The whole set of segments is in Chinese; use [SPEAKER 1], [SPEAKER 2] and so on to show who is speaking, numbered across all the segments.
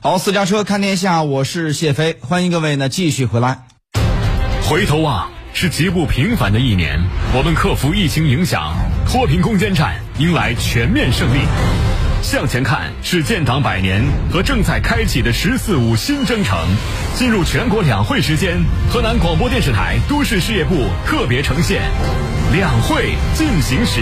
[SPEAKER 1] 好，私家车看天下，我是谢飞，欢迎各位呢继续回来。
[SPEAKER 2] 回头望是极不平凡的一年，我们克服疫情影响，脱贫攻坚战迎来全面胜利。向前看是建党百年和正在开启的“十四五”新征程。进入全国两会时间，河南广播电视台都市事业部特别呈现《两会进行时》。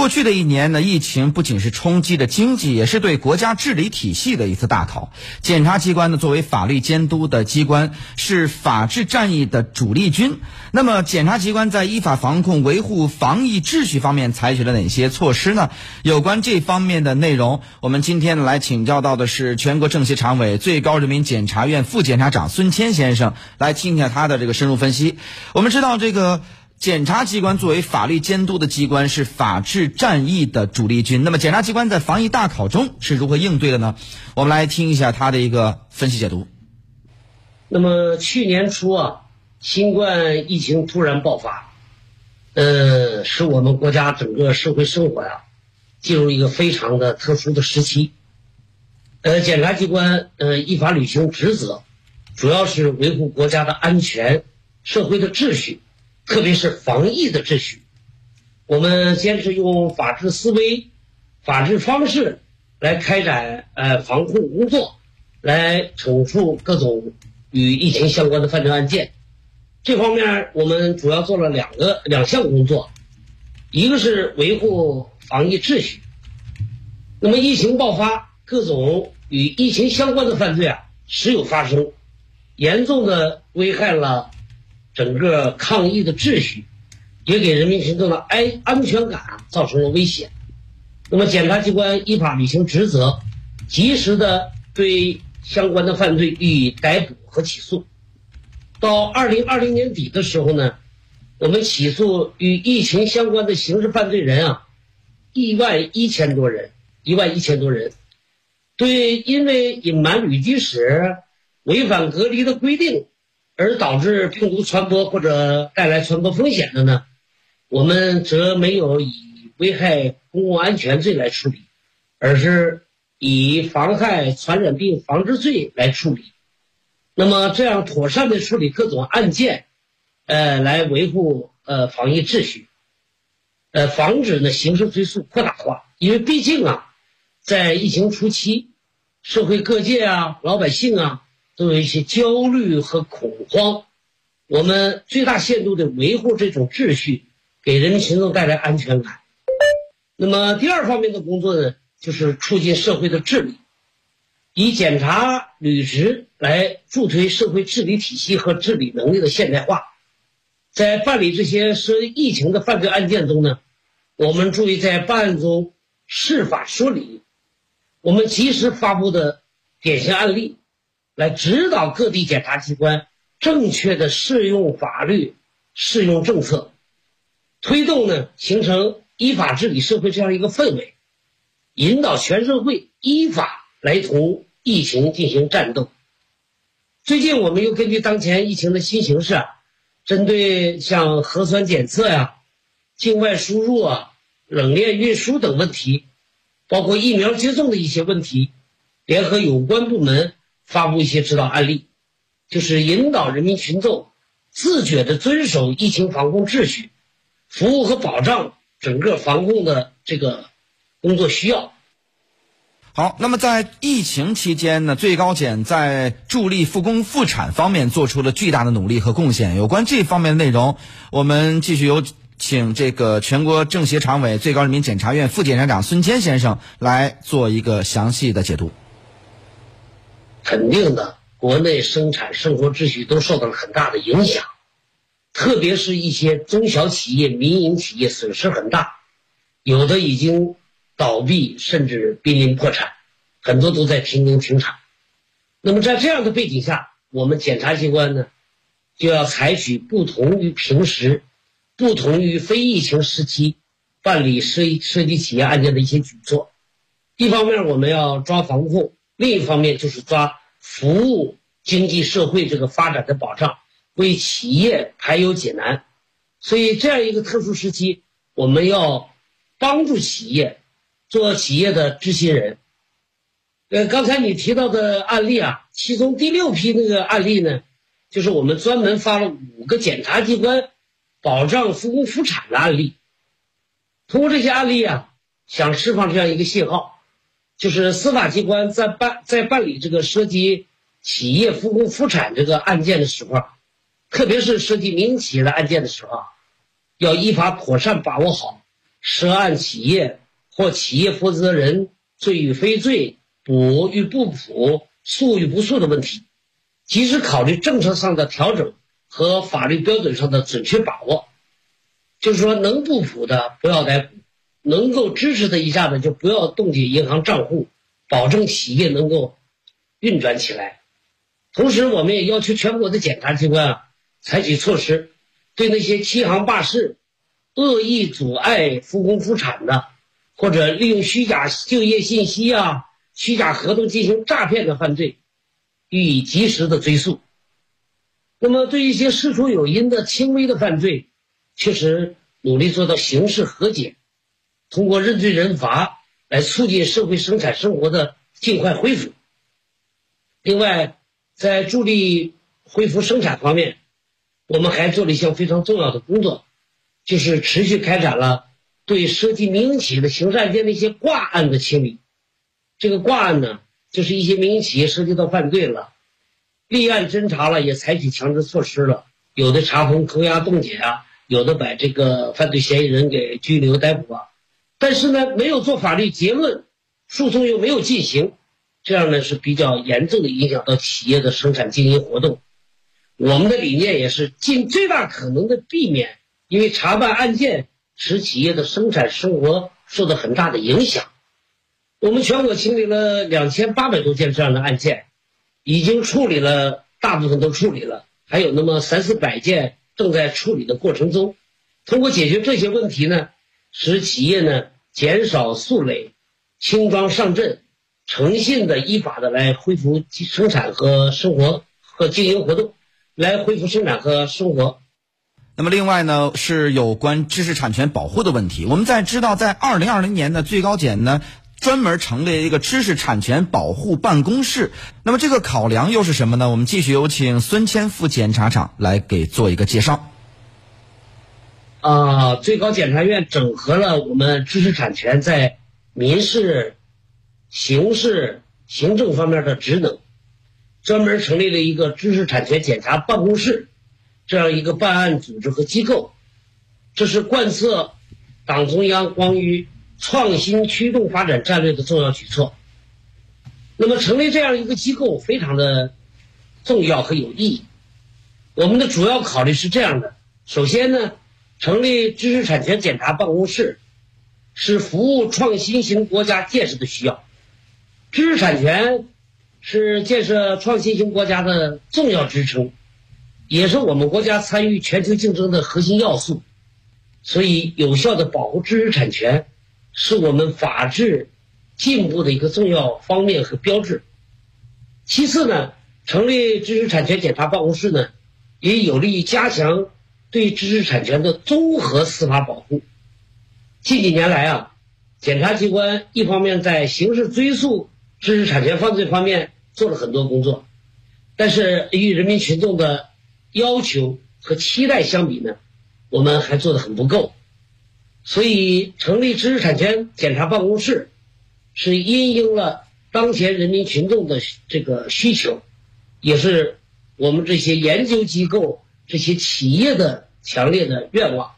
[SPEAKER 1] 过去的一年呢，疫情不仅是冲击着经济，也是对国家治理体系的一次大考。检察机关呢，作为法律监督的机关，是法治战役的主力军。那么，检察机关在依法防控、维护防疫秩序方面采取了哪些措施呢？有关这方面的内容，我们今天来请教到的是全国政协常委、最高人民检察院副检察长孙谦先生，来听一下他的这个深入分析。我们知道这个。检察机关作为法律监督的机关，是法治战役的主力军。那么，检察机关在防疫大考中是如何应对的呢？我们来听一下他的一个分析解读。
[SPEAKER 3] 那么，去年初啊，新冠疫情突然爆发，呃，使我们国家整个社会生活呀，进入一个非常的特殊的时期。呃，检察机关呃依法履行职责，主要是维护国家的安全、社会的秩序。特别是防疫的秩序，我们坚持用法治思维、法治方式来开展呃防控工作，来惩处各种与疫情相关的犯罪案件。这方面我们主要做了两个两项工作，一个是维护防疫秩序。那么疫情爆发，各种与疫情相关的犯罪啊时有发生，严重的危害了。整个抗疫的秩序，也给人民群众的安安全感造成了危险。那么，检察机关依法履行职责，及时的对相关的犯罪予以逮捕和起诉。到二零二零年底的时候呢，我们起诉与疫情相关的刑事犯罪人啊，一万一千多人，一万一千多人。对因为隐瞒旅居史、违反隔离的规定。而导致病毒传播或者带来传播风险的呢，我们则没有以危害公共安全罪来处理，而是以妨害传染病防治罪来处理。那么这样妥善的处理各种案件，呃，来维护呃防疫秩序，呃，防止呢刑事追诉扩大化。因为毕竟啊，在疫情初期，社会各界啊，老百姓啊。都有一些焦虑和恐慌，我们最大限度的维护这种秩序，给人民群众带来安全感。那么第二方面的工作呢，就是促进社会的治理，以检查履职来助推社会治理体系和治理能力的现代化。在办理这些涉疫情的犯罪案件中呢，我们注意在办案中释法说理，我们及时发布的典型案例。来指导各地检察机关正确的适用法律、适用政策，推动呢形成依法治理社会这样一个氛围，引导全社会依法来同疫情进行战斗。最近，我们又根据当前疫情的新形势啊，针对像核酸检测呀、境外输入啊、冷链运输等问题，包括疫苗接种的一些问题，联合有关部门。发布一些指导案例，就是引导人民群众自觉的遵守疫情防控秩序，服务和保障整个防控的这个工作需要。
[SPEAKER 1] 好，那么在疫情期间呢，最高检在助力复工复产方面做出了巨大的努力和贡献。有关这方面的内容，我们继续有请这个全国政协常委、最高人民检察院副检察长孙坚先生来做一个详细的解读。
[SPEAKER 3] 肯定的，国内生产生活秩序都受到了很大的影响，特别是一些中小企业、民营企业损失很大，有的已经倒闭，甚至濒临破产，很多都在停工停产。那么在这样的背景下，我们检察机关呢，就要采取不同于平时、不同于非疫情时期办理涉涉及企业案件的一些举措。一方面，我们要抓防控。另一方面就是抓服务经济社会这个发展的保障，为企业排忧解难。所以这样一个特殊时期，我们要帮助企业，做企业的知心人，呃，刚才你提到的案例啊，其中第六批那个案例呢，就是我们专门发了五个检察机关保障复工复产的案例。通过这些案例啊，想释放这样一个信号，就是司法机关在办在办理这个涉及企业复工复产这个案件的时候，特别是涉及民营企业的案件的时候啊，要依法妥善把握好涉案企业或企业负责人罪与非罪、补与不补、诉与不诉的问题，及时考虑政策上的调整和法律标准上的准确把握。就是说，能不补的不要再补，能够支持他一下的就不要冻结银行账户，保证企业能够运转起来。同时，我们也要求全国的检察机关啊，采取措施，对那些欺行霸市、恶意阻碍复工复产的，或者利用虚假就业信息啊、虚假合同进行诈骗的犯罪，予以及时的追诉。那么，对一些事出有因的轻微的犯罪，确实努力做到刑事和解，通过认罪认罚来促进社会生产生活的尽快恢复。另外，在助力恢复生产方面，我们还做了一项非常重要的工作，就是持续开展了对涉及民营企业的刑事案件的一些挂案的清理。这个挂案呢，就是一些民营企业涉及到犯罪了，立案侦查了，也采取强制措施了，有的查封、扣押、冻结啊。有的把这个犯罪嫌疑人给拘留逮捕啊，但是呢，没有做法律结论，诉讼又没有进行，这样呢是比较严重的影响到企业的生产经营活动。我们的理念也是尽最大可能的避免，因为查办案件使企业的生产生活受到很大的影响。我们全国清理了两千八百多件这样的案件，已经处理了大部分都处理了，还有那么三四百件。正在处理的过程中，通过解决这些问题呢，使企业呢减少诉累，轻装上阵，诚信的、依法的来恢复生产和生活和经营活动，来恢复生产和生活。
[SPEAKER 1] 那么，另外呢是有关知识产权保护的问题。我们在知道，在二零二零年的最高检呢专门成立一个知识产权保护办公室。那么，这个考量又是什么呢？我们继续有请孙谦副检察长来给做一个介绍。
[SPEAKER 3] 啊，最高检察院整合了我们知识产权在民事、刑事、行政方面的职能，专门成立了一个知识产权检察办公室，这样一个办案组织和机构，这是贯彻党中央关于创新驱动发展战略的重要举措。那么，成立这样一个机构非常的重要和有意义。我们的主要考虑是这样的：首先呢。成立知识产权检查办公室，是服务创新型国家建设的需要。知识产权是建设创新型国家的重要支撑，也是我们国家参与全球竞争的核心要素。所以，有效的保护知识产权，是我们法治进步的一个重要方面和标志。其次呢，成立知识产权检查办公室呢，也有利于加强。对知识产权的综合司法保护，近几年来啊，检察机关一方面在刑事追诉知识产权犯罪方面做了很多工作，但是与人民群众的要求和期待相比呢，我们还做的很不够。所以成立知识产权检察办公室，是因应了当前人民群众的这个需求，也是我们这些研究机构。这些企业的强烈的愿望，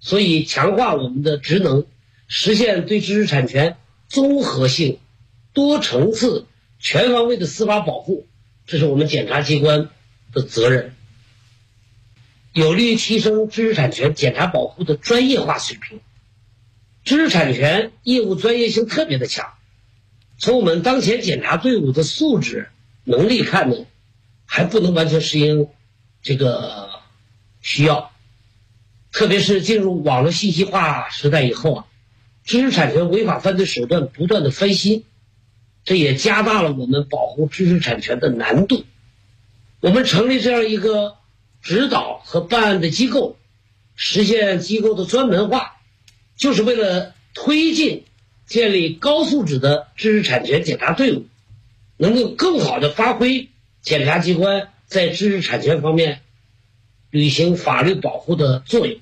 [SPEAKER 3] 所以强化我们的职能，实现对知识产权综合性、多层次、全方位的司法保护，这是我们检察机关的责任，有利于提升知识产权检察保护的专业化水平。知识产权业务专业性特别的强，从我们当前检察队伍的素质能力看呢，还不能完全适应这个。需要，特别是进入网络信息化时代以后啊，知识产权违法犯罪手段不断的翻新，这也加大了我们保护知识产权的难度。我们成立这样一个指导和办案的机构，实现机构的专门化，就是为了推进建立高素质的知识产权检查队伍，能够更好的发挥检察机关在知识产权方面履行法律保护的作用。